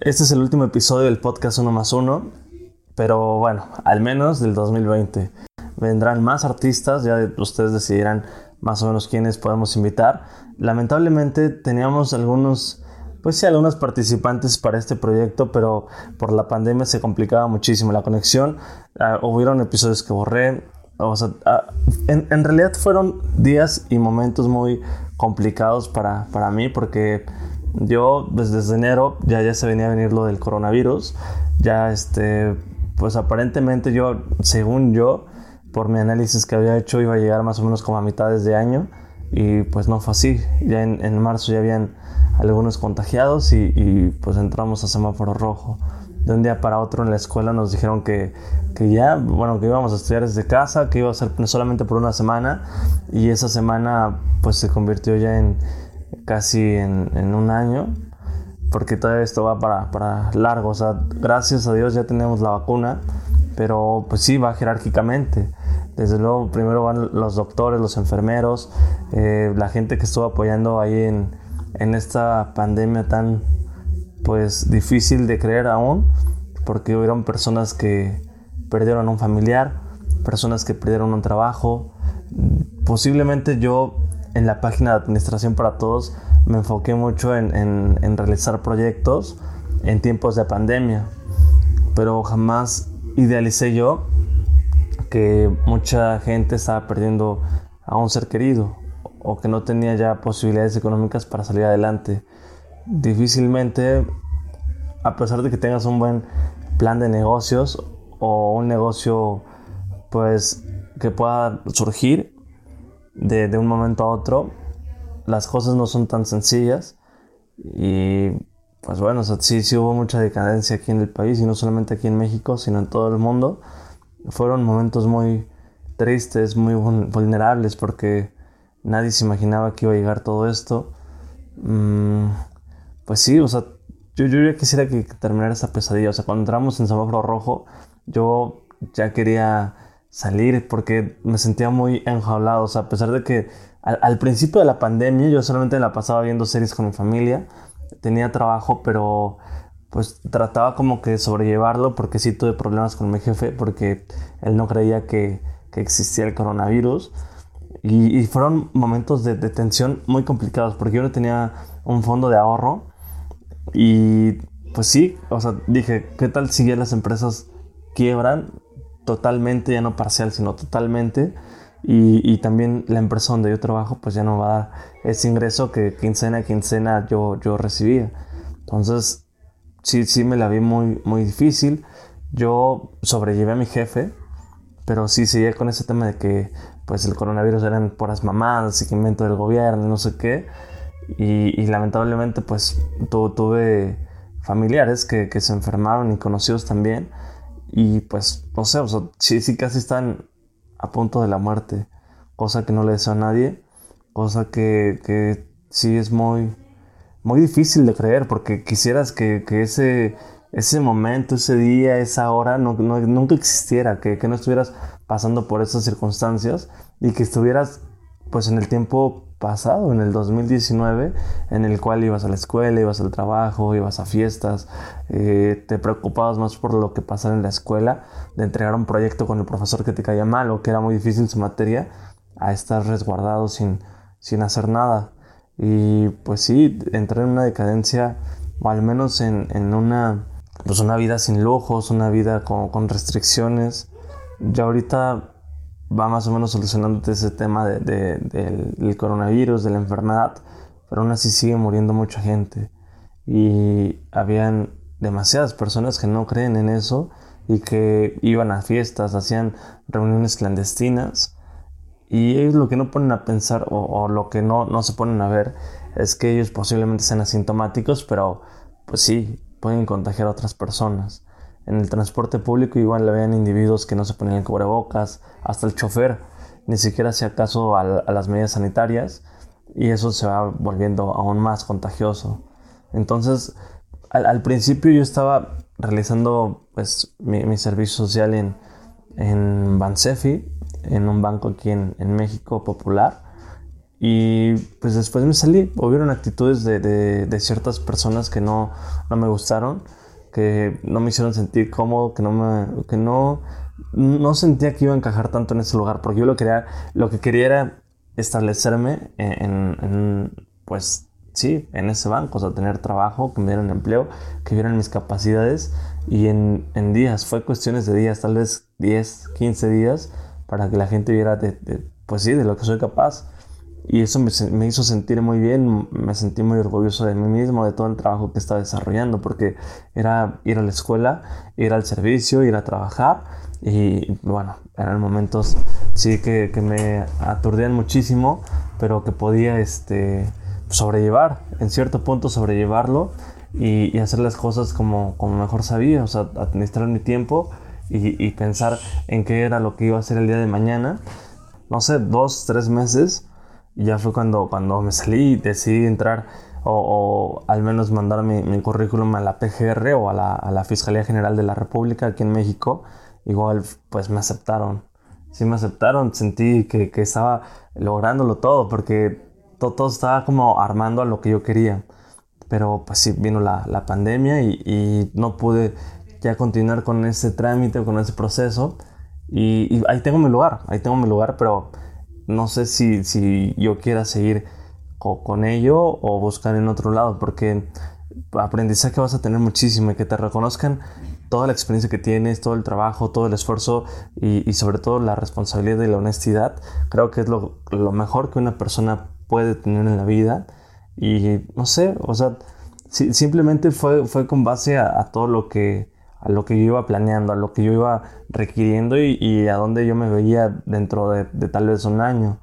Este es el último episodio del podcast 1 más 1, pero bueno, al menos del 2020. Vendrán más artistas, ya ustedes decidirán más o menos quiénes podemos invitar. Lamentablemente teníamos algunos, pues sí, algunos participantes para este proyecto, pero por la pandemia se complicaba muchísimo la conexión. Uh, hubieron episodios que borré. O sea, uh, en, en, realidad fueron días y momentos muy complicados para, para mí porque yo pues, desde enero ya, ya se venía a venir lo del coronavirus. Ya este, pues aparentemente yo, según yo, por mi análisis que había hecho iba a llegar más o menos como a mitades de año y pues no fue así. Ya en, en marzo ya habían algunos contagiados y, y, pues entramos a semáforo rojo. De un día para otro en la escuela nos dijeron que, que ya, bueno, que íbamos a estudiar desde casa, que iba a ser solamente por una semana y esa semana pues se convirtió ya en casi en, un año porque todo esto va para, para largo. O sea, gracias a Dios ya tenemos la vacuna, pero pues sí, va jerárquicamente. Desde luego, primero van los doctores, los enfermeros, eh, la gente que estuvo apoyando ahí en, en, esta pandemia tan pues difícil de creer aún, porque hubieron personas que perdieron un familiar, personas que perdieron un trabajo. Posiblemente yo en la página de Administración para Todos me enfoqué mucho en, realizar proyectos en tiempos de pandemia, pero jamás idealicé yo que mucha gente estaba perdiendo a un ser querido o que no tenía ya posibilidades económicas para salir adelante. Difícilmente, a pesar de que tengas un buen plan de negocios o un negocio pues que pueda surgir de, de un momento a otro, las cosas no son tan sencillas y pues bueno, o sea, sí, sí hubo mucha decadencia aquí en el país y no solamente aquí en México, sino en todo el mundo fueron momentos muy tristes, muy vulnerables, porque nadie se imaginaba que iba a llegar todo esto. Mm, pues sí, o sea, yo, yo ya quisiera que terminara esa pesadilla. O sea, cuando entramos en semáforo rojo, yo ya quería salir porque me sentía muy enjaulado. O sea, a pesar de que al, al principio de la pandemia yo solamente la pasaba viendo series con mi familia, tenía trabajo, pero pues trataba como que sobrellevarlo porque sí tuve problemas con mi jefe porque él no creía que, que existía el coronavirus. Y, y fueron momentos de, de, tensión muy complicados porque yo no tenía un fondo de ahorro. Y pues sí, o sea, dije, ¿qué tal si ya las empresas quiebran totalmente, ya no parcial, sino totalmente? Y, y, también la empresa donde yo trabajo pues ya no va a dar ese ingreso que quincena a quincena yo, yo recibía. Entonces sí, sí me la vi muy, muy difícil. Yo sobrellevé a mi jefe, pero sí seguía con ese tema de que pues el coronavirus eran puras mamadas, seguimiento del gobierno, no sé qué. Y, y lamentablemente pues tu, tuve familiares que, que, se enfermaron y conocidos también. Y pues, no sé, o sea, sí, sí casi están a punto de la muerte, cosa que no le deseo a nadie, cosa que, que sí es muy, muy difícil de creer porque quisieras que, que ese, ese momento, ese día, esa hora no, no, nunca existiera, que, que, no estuvieras pasando por esas circunstancias y que estuvieras pues en el tiempo pasado, en el 2019, en el cual ibas a la escuela, ibas al trabajo, ibas a fiestas, eh, te preocupabas más por lo que pasara en la escuela, de entregar un proyecto con el profesor que te caía mal o que era muy difícil su materia, a estar resguardado sin, sin hacer nada. Y pues sí, entré en una decadencia, o al menos en, en una, pues una vida sin lujos, una vida con, con, restricciones. Ya ahorita va más o menos solucionándote ese tema de, de, del, del, coronavirus, de la enfermedad, pero aún así sigue muriendo mucha gente. Y habían demasiadas personas que no creen en eso y que iban a fiestas, hacían reuniones clandestinas y ellos lo que no ponen a pensar o, o, lo que no, no se ponen a ver es que ellos posiblemente sean asintomáticos, pero pues sí, pueden contagiar a otras personas. En el transporte público igual veían individuos que no se ponían cubrebocas, hasta el chofer ni siquiera hacía caso a, las medidas sanitarias y eso se va volviendo aún más contagioso. Entonces, al, principio yo estaba realizando pues, mi, servicio social en, en Bansefi, en un banco aquí en, México popular. Y pues después me salí, hubieron actitudes de, de, ciertas personas que no, no, me gustaron, que no me hicieron sentir cómodo, que no me, que no, no sentía que iba a encajar tanto en ese lugar, porque yo lo, quería, lo que quería era establecerme en, pues sí, en ese banco, o sea, tener trabajo, que me dieran empleo, que vieran mis capacidades y en, en días, fue cuestiones de días, tal vez 10, 15 días, para que la gente viera, de, pues sí, de lo que soy capaz. Y eso me, hizo sentir muy bien, me sentí muy orgulloso de mí mismo, de todo el trabajo que estaba desarrollando, porque era ir a la escuela, ir al servicio, ir a trabajar. Y bueno, eran momentos sí que, que me aturdían muchísimo, pero que podía este, sobrellevar, en cierto punto sobrellevarlo y, y hacer las cosas como, como mejor sabía, o sea, administrar mi tiempo y, pensar en qué era lo que iba a hacer el día de mañana. No sé, dos, tres meses. Y ya fue cuando, cuando me salí y decidí entrar o, al menos mandar mi, mi, currículum a la PGR o a la, a la, Fiscalía General de la República aquí en México. Igual pues me aceptaron. Sí me aceptaron, sentí que, que estaba lográndolo todo porque todo, todo, estaba como armando a lo que yo quería. Pero pues sí, vino la, la pandemia y, y no pude ya continuar con ese trámite o con ese proceso. Y, ahí tengo mi lugar, ahí tengo mi lugar, pero no sé si, si yo quiera seguir con, ello o buscar en otro lado, porque aprendizaje vas a tener muchísimo y que te reconozcan toda la experiencia que tienes, todo el trabajo, todo el esfuerzo y, sobre todo la responsabilidad y la honestidad, creo que es lo, lo, mejor que una persona puede tener en la vida. Y no sé, o sea, simplemente fue, fue con base a todo lo que a lo que yo iba planeando, a lo que yo iba requiriendo y, a dónde yo me veía dentro de, tal vez un año.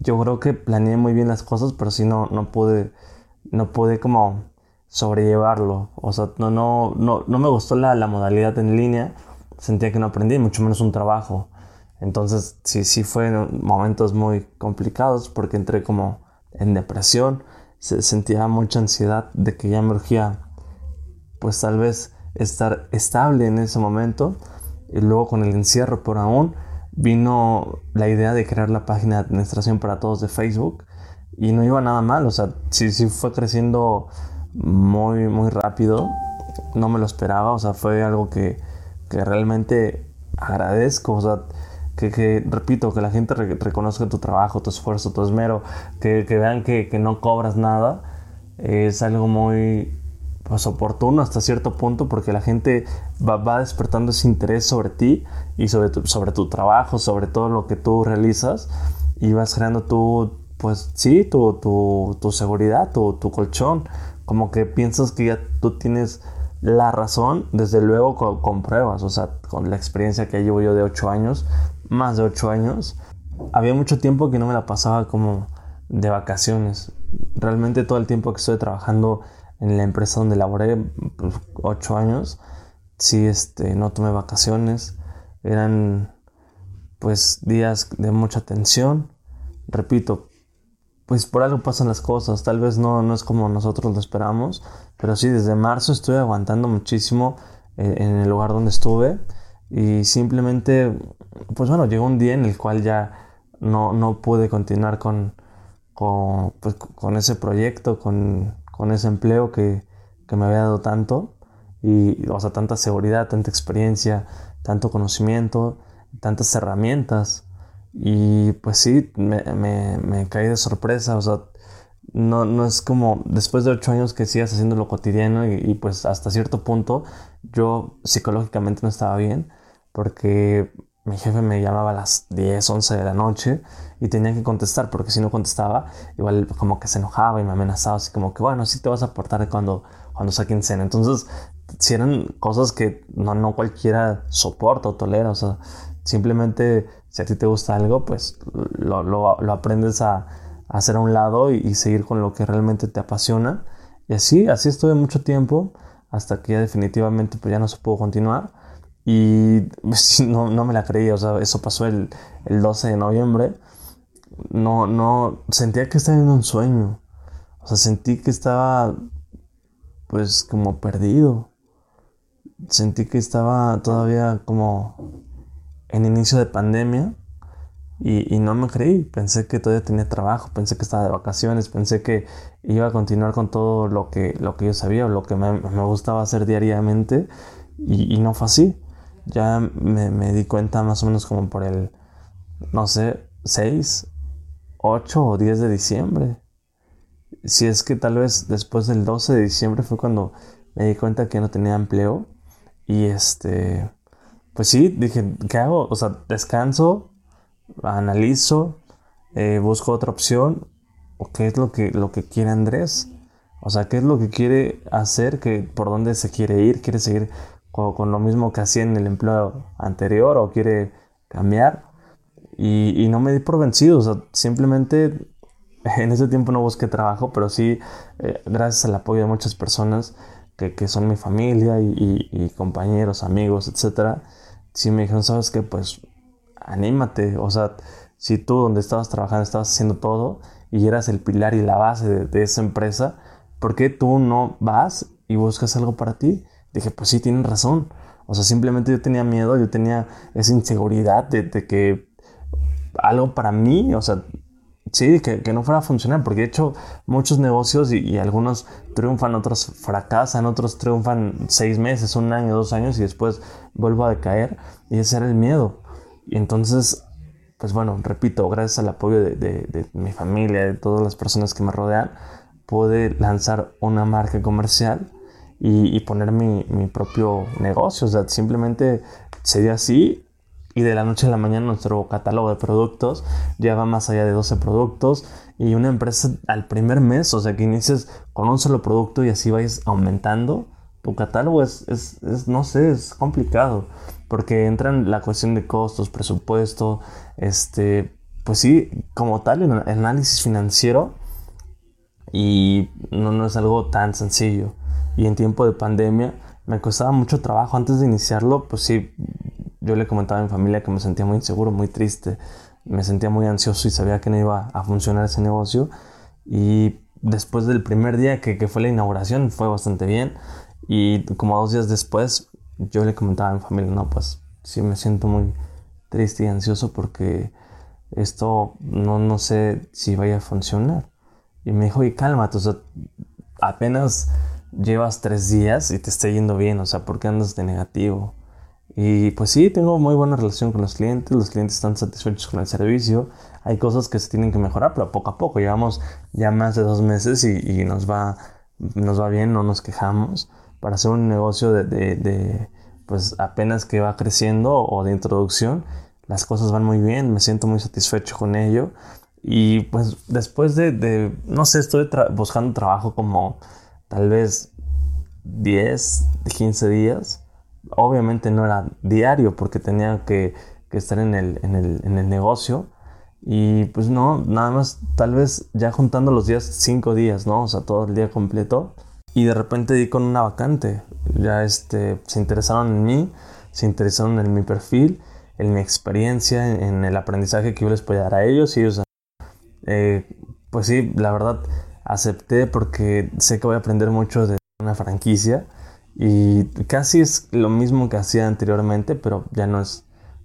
Yo creo que planeé muy bien las cosas, pero sí no, no pude, no pude como sobrellevarlo. O sea, no, no, no, no me gustó la, la modalidad en línea, sentía que no aprendí, mucho menos un trabajo. Entonces sí, sí fue momentos muy complicados porque entré como en depresión, se, sentía mucha ansiedad de que ya me urgía, pues tal vez estar estable en ese momento. Y luego con el encierro por aún vino la idea de crear la página de administración para todos de Facebook. Y no iba nada mal, o sea, sí, sí fue creciendo muy, muy rápido, no me lo esperaba, o sea, fue algo que, que realmente agradezco, o sea, que, que, repito, que la gente reconozca tu trabajo, tu esfuerzo, tu esmero, que, que vean que, que no cobras nada, es algo muy, pues, oportuno hasta cierto punto porque la gente va, despertando ese interés sobre ti y sobre tu, sobre tu trabajo, sobre todo lo que tú realizas y vas creando tu, pues sí, tu, tu, tu seguridad, tu, tu, colchón, como que piensas que ya tú tienes la razón, desde luego con, pruebas, o sea, con la experiencia que llevo yo de 8 años, más de 8 años, había mucho tiempo que no me la pasaba como de vacaciones. Realmente todo el tiempo que estoy trabajando en la empresa donde laboré pues, ocho años, sí, este, no tomé vacaciones, eran pues días de mucha tensión, repito, pues por algo pasan las cosas, tal vez no, no es como nosotros lo esperamos, pero sí, desde marzo estuve aguantando muchísimo eh, en el lugar donde estuve. Y simplemente, pues bueno, llegó un día en el cual ya no, no pude continuar con, con, pues, con ese proyecto, con, con ese empleo que, me había dado tanto, y, o sea, tanta seguridad, tanta experiencia, tanto conocimiento, tantas herramientas. Y pues sí, me, me, caí de sorpresa, o sea, no, no, es como después de ocho años que sigas haciendo lo cotidiano y, y, pues hasta cierto punto yo psicológicamente no estaba bien porque mi jefe me llamaba a las 10, 11 de la noche y tenía que contestar porque si no contestaba igual como que se enojaba y me amenazaba así como que bueno, sí te vas a aportar cuando, cuando saquen cena. Entonces, si eran cosas que no, no cualquiera soporta o tolera, o sea, simplemente si a ti te gusta algo, pues lo, lo, aprendes a, hacer a un lado y, y, seguir con lo que realmente te apasiona. Y así, así estuve mucho tiempo hasta que ya definitivamente pues ya no se pudo continuar. Y no, no me la creía, o sea, eso pasó el, el 12 de noviembre. No, no, sentía que estaba en un sueño. O sea, sentí que estaba pues como perdido. Sentí que estaba todavía como en inicio de pandemia y, no me creí. Pensé que todavía tenía trabajo, pensé que estaba de vacaciones, pensé que iba a continuar con todo lo que, lo que yo sabía lo que me, gustaba hacer diariamente y, no fue así. Ya me, me, di cuenta más o menos como por el, no sé, 6, 8 o 10 de diciembre. Si es que tal vez después del 12 de diciembre fue cuando me di cuenta que no tenía empleo y este pues sí, dije, ¿qué hago? O sea, descanso, analizo, eh, busco otra opción, o qué es lo que, lo que quiere Andrés. O sea, qué es lo que quiere hacer, que, por dónde se quiere ir, quiere seguir con, lo mismo que hacía en el empleo anterior o quiere cambiar. Y, no me di por vencido, o sea, simplemente en ese tiempo no busqué trabajo, pero sí, eh, gracias al apoyo de muchas personas que, que son mi familia y, compañeros, amigos, etcétera, si me dijeron, ¿sabes qué? Pues anímate, o sea, si tú donde estabas trabajando estabas haciendo todo y eras el pilar y la base de, esa empresa, ¿por qué tú no vas y buscas algo para ti? Dije, pues sí, tienen razón. O sea, simplemente yo tenía miedo, yo tenía esa inseguridad de, de que algo para mí, o sea, sí, que, no fuera a funcionar, porque he hecho muchos negocios y, algunos triunfan, otros fracasan, otros triunfan seis meses, un año, dos años y después vuelvo a decaer y ese era el miedo. Y entonces, pues bueno, repito, gracias al apoyo de, de, mi familia, de todas las personas que me rodean, pude lanzar una marca comercial y, y poner mi, mi propio negocio. O sea, simplemente se dio así y de la noche a la mañana nuestro catálogo de productos ya va más allá de 12 productos y una empresa al primer mes, o sea que inicies con un solo producto y así vayas aumentando, tu catálogo es, es, es no sé, es complicado porque entran la cuestión de costos, presupuesto, este, pues sí, como tal, el análisis financiero y no, no es algo tan sencillo. Y en tiempo de pandemia me costaba mucho trabajo antes de iniciarlo, pues sí, yo le comentaba a mi familia que me sentía muy inseguro, muy triste, me sentía muy ansioso y sabía que no iba a funcionar ese negocio. Y después del primer día que, que fue la inauguración fue bastante bien. Y como dos días después yo le comentaba a mi familia, no, pues sí me siento muy triste y ansioso porque esto no, no sé si vaya a funcionar. Y me dijo, y cálmate, o sea, apenas llevas tres días y te está yendo bien, o sea, ¿por qué andas de negativo? Y pues sí, tengo muy buena relación con los clientes, los clientes están satisfechos con el servicio, hay cosas que se tienen que mejorar, pero poco a poco, llevamos ya más de dos meses y, nos, va, nos va bien, no nos quejamos. Para hacer un negocio de, de, pues apenas que va creciendo o de introducción, las cosas van muy bien, me siento muy satisfecho con ello. Y pues después de, de no sé, estoy buscando trabajo como tal vez 10, 15 días obviamente no era diario porque tenía que, estar en el, en, el, en el, negocio. Y pues no, nada más tal vez ya juntando los días, cinco días, ¿no? O sea, todo el día completo. Y de repente di con una vacante. Ya este, se interesaron en mí, se interesaron en mi perfil, en mi experiencia, en, el aprendizaje que yo les podía dar a ellos. Y ellos, eh, pues sí, la verdad, acepté porque sé que voy a aprender mucho de una franquicia y casi es lo mismo que hacía anteriormente, pero ya no es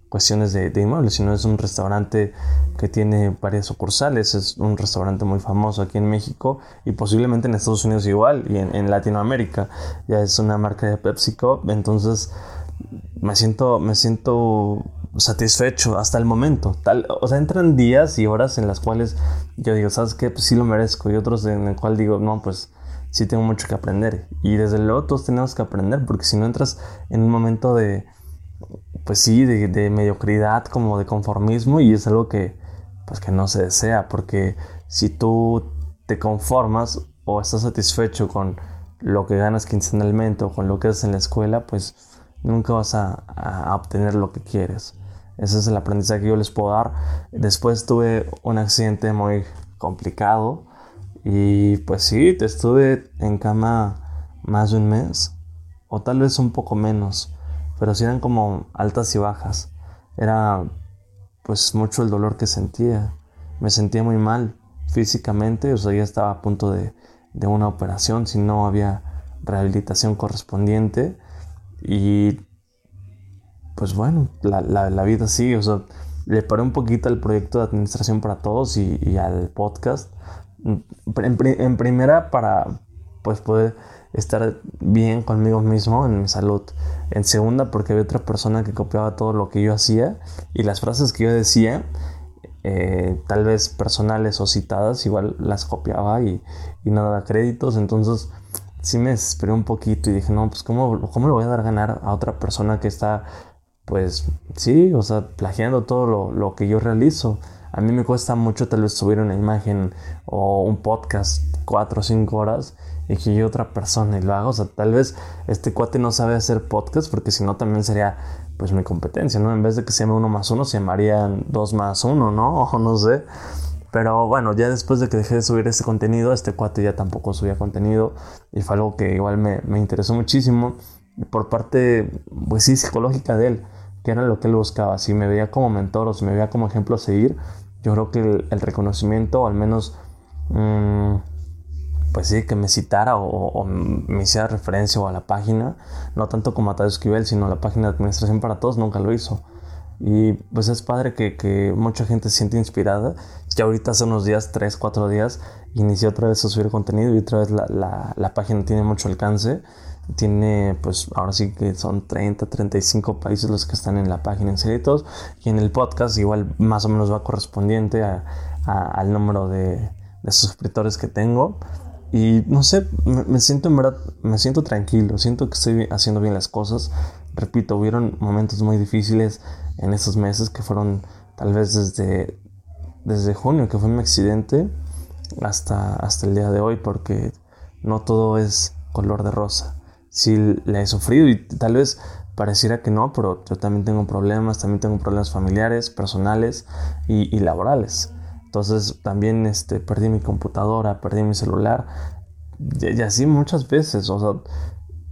cuestiones de, inmuebles, sino es un restaurante que tiene varias sucursales, es un restaurante muy famoso aquí en México y posiblemente en Estados Unidos igual y en, Latinoamérica. Ya es una marca de PepsiCo, entonces me siento, me siento satisfecho hasta el momento. Tal, o sea, entran días y horas en las cuales yo digo, ¿sabes qué? Pues sí lo merezco y otros en el cual digo, no, pues sí tengo mucho que aprender. Y desde luego todos tenemos que aprender, porque si no entras en un momento de, pues sí, de, mediocridad, como de conformismo, y es algo que, pues que no se desea, porque si tú te conformas o estás satisfecho con lo que ganas quincenalmente o con lo que haces en la escuela, pues nunca vas a, a obtener lo que quieres. Ese es el aprendizaje que yo les puedo dar. Después tuve un accidente muy complicado y pues sí, te estuve en cama más de un mes. o tal vez un poco menos, pero sí eran como altas y bajas. Era pues mucho el dolor que sentía. Me sentía muy mal físicamente, o sea, ya estaba a punto de, de una operación si no había rehabilitación correspondiente. Y pues bueno, la, la, vida sí, o sea, le paré un poquito al proyecto de administración para todos y, al podcast. En, en, primera para pues poder estar bien conmigo mismo en mi salud. En segunda porque había otra persona que copiaba todo lo que yo hacía y las frases que yo decía, eh, tal vez personales o citadas, igual las copiaba y, y no daba créditos. Entonces sí me desesperé un poquito y dije, no, pues ¿cómo, cómo le voy a dar a ganar a otra persona que está, pues sí, o sea, plagiando todo lo, lo que yo realizo? A mí me cuesta mucho tal vez subir una imagen o un podcast cuatro o cinco horas y que yo otra persona y lo hago. O sea, tal vez este cuate no sabe hacer podcast porque si no también sería pues mi competencia, ¿no? En vez de que se llame uno más uno, se llamarían dos más uno, ¿no? O no sé. Pero bueno, ya después de que dejé de subir este contenido, este cuate ya tampoco subía contenido y fue algo que igual me, me interesó muchísimo por parte, pues sí, psicológica de él, que era lo que él buscaba. Si me veía como mentor o si me veía como ejemplo a seguir, yo creo que el, reconocimiento, o al menos... Mmm, pues sí, que me citara o, me hiciera referencia o a la página, no tanto como a Tadeo Esquivel, sino a la página de Administración para Todos, nunca lo hizo. Y pues es padre que, que, mucha gente se siente inspirada. Ya ahorita hace unos días, 3, 4 días, inicié otra vez a subir contenido y otra vez la, la, la, página tiene mucho alcance. Tiene, pues ahora sí que son 30, 35 países los que están en la página inscritos. Y en el podcast igual más o menos va correspondiente a, al número de, de suscriptores que tengo. Y no sé, me, siento en verdad, me siento tranquilo, siento que estoy haciendo bien las cosas. Repito, hubieron momentos muy difíciles en esos meses que fueron tal vez desde, desde junio, que fue mi accidente, hasta, hasta el día de hoy, porque no todo es color de rosa. Sí le he sufrido y tal vez pareciera que no, pero yo también tengo problemas, también tengo problemas familiares, personales y, y laborales. Entonces también este, perdí mi computadora, perdí mi celular. Y, así muchas veces. O sea,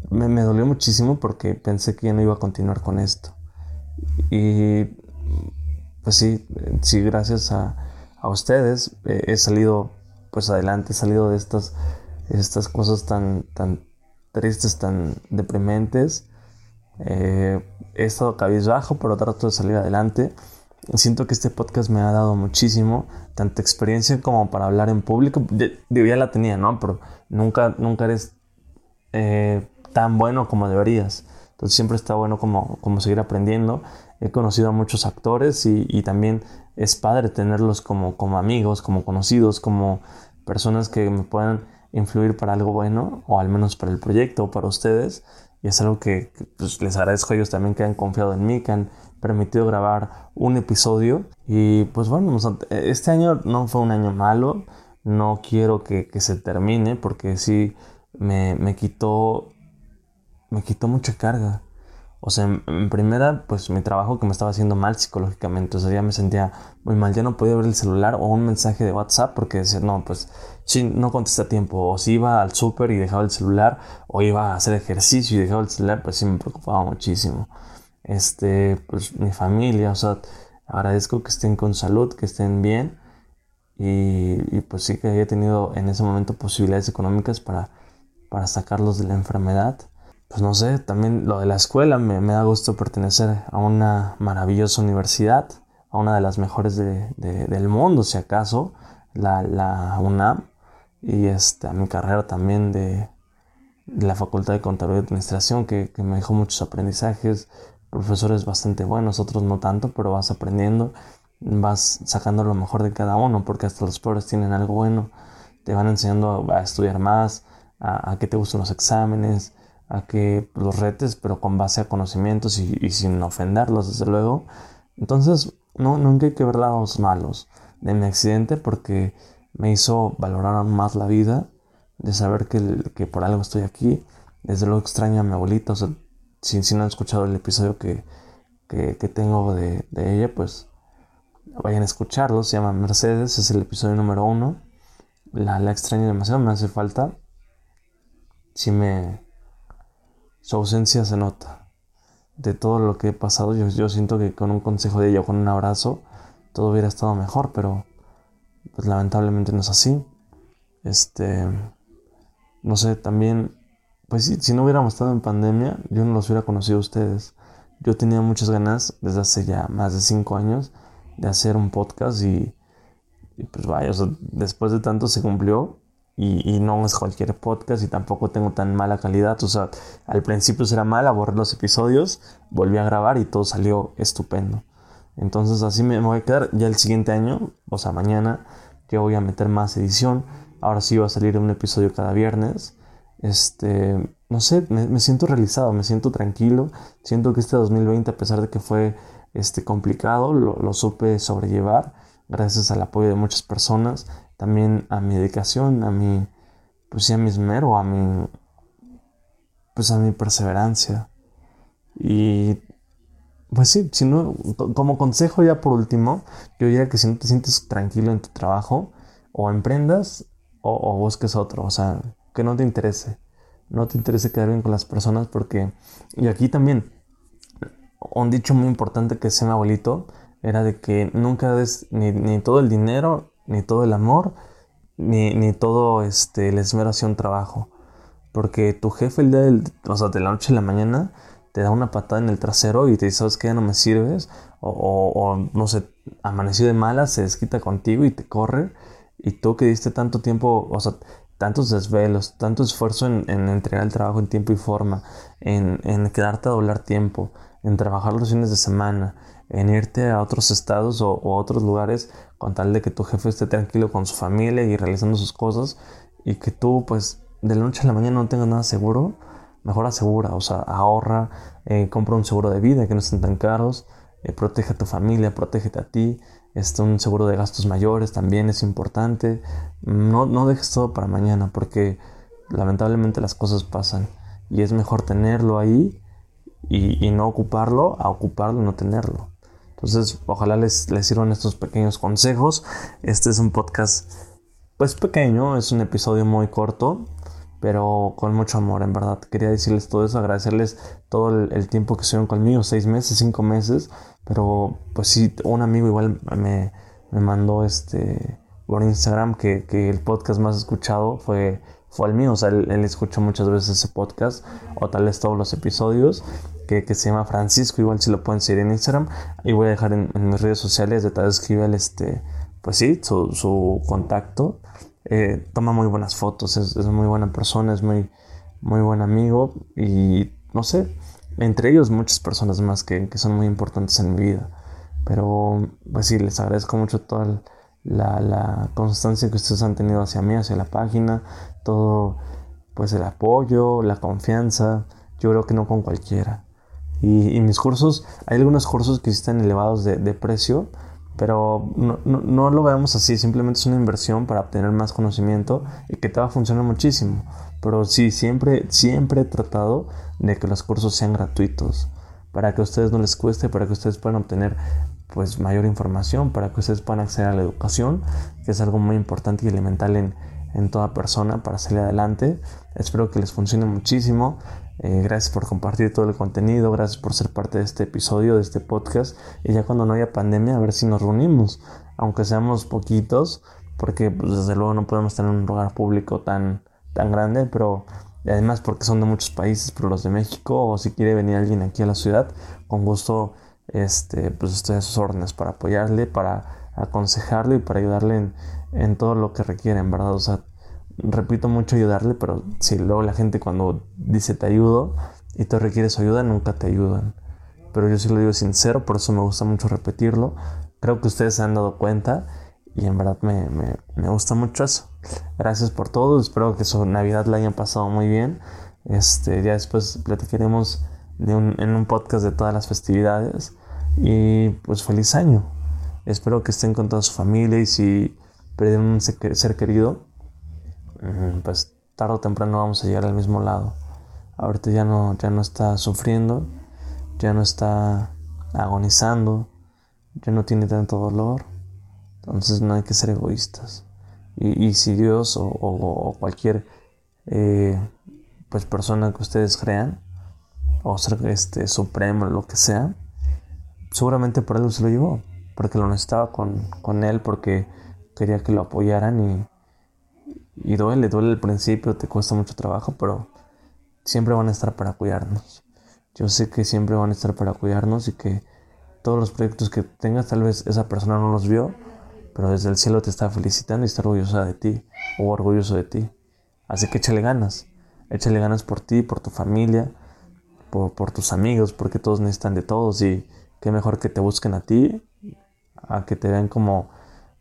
me, me, dolió muchísimo porque pensé que ya no iba a continuar con esto. Y pues sí, sí, gracias a, a ustedes he salido pues adelante, he salido de estas, estas cosas tan tristes, tan deprimentes. Eh, he estado cabizbajo, pero trato de salir adelante. Siento que este podcast me ha dado muchísimo, tanta experiencia como para hablar en público. Digo, ya la tenía, ¿no? Pero nunca, nunca eres eh, tan bueno como deberías. Entonces siempre está bueno como, como seguir aprendiendo. He conocido a muchos actores y, y también es padre tenerlos como, como amigos, como conocidos, como personas que me puedan influir para algo bueno, o al menos para el proyecto o para ustedes. Y es algo que, pues, les agradezco a ellos también que han confiado en mí, que han permitido grabar un episodio. Y pues bueno, este año no fue un año malo. No quiero que, se termine porque sí me, me, quitó, me quitó mucha carga. O sea, en, primera, pues mi trabajo que me estaba haciendo mal psicológicamente. O sea, ya me sentía muy mal. Ya no podía ver el celular o un mensaje de WhatsApp porque decía, no, pues sí, no contesta a tiempo. O si iba al súper y dejaba el celular, o iba a hacer ejercicio y dejaba el celular, pues sí me preocupaba muchísimo este, pues mi familia, o sea, agradezco que estén con salud, que estén bien y, pues sí que haya tenido en ese momento posibilidades económicas para, para sacarlos de la enfermedad. Pues no sé, también lo de la escuela, me, da gusto pertenecer a una maravillosa universidad, a una de las mejores del mundo, si acaso, la, la UNAM, y este, a mi carrera también de, la Facultad de Contabilidad y Administración, que, que me dejó muchos aprendizajes, profesores bastante buenos, otros no tanto, pero vas aprendiendo, vas sacando lo mejor de cada uno, porque hasta los pobres tienen algo bueno, te van enseñando a, estudiar más, a, que te gusten los exámenes, a que los retes, pero con base a conocimientos y, sin ofenderlos, desde luego. Entonces, no, nunca hay que ver lados malos de mi accidente porque me hizo valorar más la vida, de saber que, que por algo estoy aquí. Desde luego extraño a mi abuelita, si, no han escuchado el episodio que, tengo de, ella, pues vayan a escucharlo. Se llama Mercedes, es el episodio número uno. La, la extraño demasiado, me hace falta. Si me, su ausencia se nota. De todo lo que he pasado, yo, yo siento que con un consejo de ella o con un abrazo, todo hubiera estado mejor, pero pues lamentablemente no es así. Este, no sé, también, pues si, si no hubiéramos estado en pandemia, yo no los hubiera conocido a ustedes. Yo tenía muchas ganas desde hace ya más de cinco años de hacer un podcast y, pues vaya, después de tanto se cumplió y, no es cualquier podcast y tampoco tengo tan mala calidad. O sea, al principio era mal, borré los episodios, volví a grabar y todo salió estupendo. Entonces así me, voy a quedar. Ya el siguiente año, o sea, mañana, yo voy a meter más edición. Ahora sí va a salir un episodio cada viernes. Este, no sé, me, siento realizado, me siento tranquilo. Siento que este 2020, a pesar de que fue este, complicado, lo, lo supe sobrellevar gracias al apoyo de muchas personas también a mi dedicación, a mi, pues sí, a mi esmero, a mi, pues a mi perseverancia. Y pues sí, si no, como consejo ya por último, yo diría que si no te sientes tranquilo en tu trabajo, o emprendas o, busques otro, o sea, que no te interese, no te interese quedar bien con las personas porque, y aquí también, un dicho muy importante que se mi abuelito, era de que nunca des ni, ni todo el dinero ni todo el amor, ni, todo este, el esmero hacia un trabajo. Porque tu jefe el día del, o sea, de la noche a la mañana te da una patada en el trasero y te dice, ¿sabes qué? No me sirves. O, no sé, amaneció de mala, se desquita contigo y te corre. Y tú que diste tanto tiempo, o sea, tantos desvelos, tanto esfuerzo en, entregar el trabajo en tiempo y forma, en, en quedarte a doblar tiempo, en trabajar los fines de semana, en irte a otros estados o, a otros lugares con tal de que tu jefe esté tranquilo con su familia y realizando sus cosas y que tú pues de la noche a la mañana no tengas nada seguro, mejor asegura, o sea, ahorra, eh, compra un seguro de vida que no estén tan caros, eh, protege a tu familia, protégete a ti, este, un seguro de gastos mayores también es importante, no, no dejes todo para mañana porque lamentablemente las cosas pasan y es mejor tenerlo ahí y, y no ocuparlo a ocuparlo y no tenerlo. Entonces, ojalá les, les sirvan estos pequeños consejos. Este es un podcast, pues pequeño, es un episodio muy corto, pero con mucho amor, en verdad. Quería decirles todo eso, agradecerles todo el, tiempo que estuvieron conmigo, seis meses, cinco meses, pero pues sí, un amigo igual me, me mandó este por Instagram que, que, el podcast más escuchado fue, fue el mío, o sea, él, él muchas veces ese podcast, o tal vez todos los episodios, que, se llama Francisco, igual si lo pueden seguir en Instagram. Y voy a dejar en, mis redes sociales de tal este, pues sí, su, contacto. Eh, toma muy buenas fotos, es, muy buena persona, es muy, muy buen amigo y no sé, entre ellos muchas personas más que, son muy importantes en mi vida. Pero pues sí, les agradezco mucho toda la, la, constancia que ustedes han tenido hacia mí, hacia la página, todo pues el apoyo, la confianza. Yo creo que no con cualquiera. Y, mis cursos, hay algunos cursos que están elevados de, precio, pero no, no, lo veamos así, simplemente es una inversión para obtener más conocimiento y que te va a funcionar muchísimo. Pero sí, siempre, siempre he tratado de que los cursos sean gratuitos, para que a ustedes no les cueste, para que ustedes puedan obtener pues mayor información, para que ustedes puedan acceder a la educación, que es algo muy importante y elemental en, en toda persona para salir adelante. Espero que les funcione muchísimo. Eh, gracias por compartir todo el contenido, gracias por ser parte de este episodio, de este podcast. Y ya cuando no haya pandemia, a ver si nos reunimos, aunque seamos poquitos, porque pues, desde luego no podemos tener un lugar público tan, tan grande, pero además porque son de muchos países, pero los de México, o si quiere venir alguien aquí a la ciudad, con gusto este, pues estoy a sus órdenes para apoyarle, para aconsejarle y para ayudarle en, todo lo que requiere, en verdad. O sea, repito mucho ayudarle, pero si luego la gente cuando dice te ayudo y tú requieres ayuda, nunca te ayudan. Pero yo sí lo digo sincero, por eso me gusta mucho repetirlo. Creo que ustedes se han dado cuenta y en verdad me, me, gusta mucho eso. Gracias por todo, espero que su Navidad la hayan pasado muy bien. Este, ya después platicaremos en un podcast de todas las festividades. Y pues feliz año. Espero que estén con toda su familia y si perdieron un ser querido, pues tarde o temprano vamos a llegar al mismo lado. Ahorita ya no, ya no está sufriendo, ya no está agonizando, ya no tiene tanto dolor. Entonces no hay que ser egoístas. Y, si Dios o, cualquier eh, pues persona que ustedes crean o ser este supremo, lo que sea, seguramente por algo se lo llevó, porque lo necesitaba con, con él, porque quería que lo apoyaran y, y duele, duele al principio, te cuesta mucho trabajo, pero siempre van a estar para cuidarnos. Yo sé que siempre van a estar para cuidarnos y que todos los proyectos que tengas, tal vez esa persona no los vio, pero desde el cielo te está felicitando y está orgullosa de ti o orgulloso de ti. Así que échale ganas, échale ganas por ti, por tu familia, por, tus amigos, porque todos necesitan de todos y qué mejor que te busquen a ti, a que te vean como,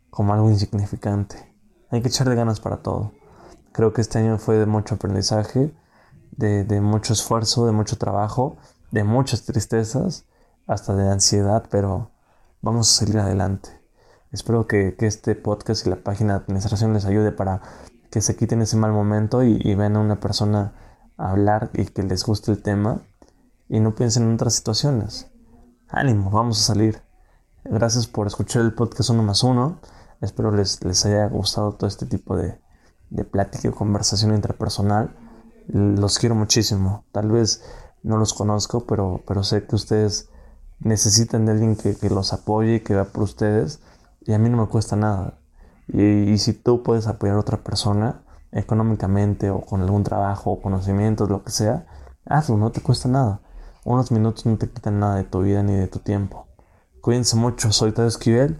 como algo insignificante. Hay que echarle ganas para todo. Creo que este año fue de mucho aprendizaje, de, mucho esfuerzo, de mucho trabajo, de muchas tristezas, hasta de ansiedad, pero vamos a salir adelante. Espero que, este podcast y la página de administración les ayude para que se quiten ese mal momento y, y vean a una persona hablar y que les guste el tema y no piensen en otras situaciones. Ánimo, vamos a salir. Gracias por escuchar el podcast uno más uno. Espero les, les haya gustado todo este tipo de, de plática y conversación interpersonal. Los quiero muchísimo. Tal vez no los conozco, pero, pero sé que ustedes necesitan de alguien que, que los apoye que vea por ustedes. Y a mí no me cuesta nada. Y, y, si tú puedes apoyar a otra persona económicamente o con algún trabajo o conocimientos, lo que sea, hazlo, no te cuesta nada. Unos minutos no te quitan nada de tu vida ni de tu tiempo. Cuídense mucho, soy Tadeo Esquivel.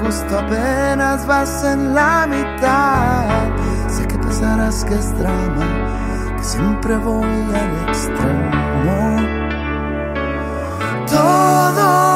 Justo apenas vas en la mitad. Sé que pensarás que es drama, que siempre voy al extremo. Todo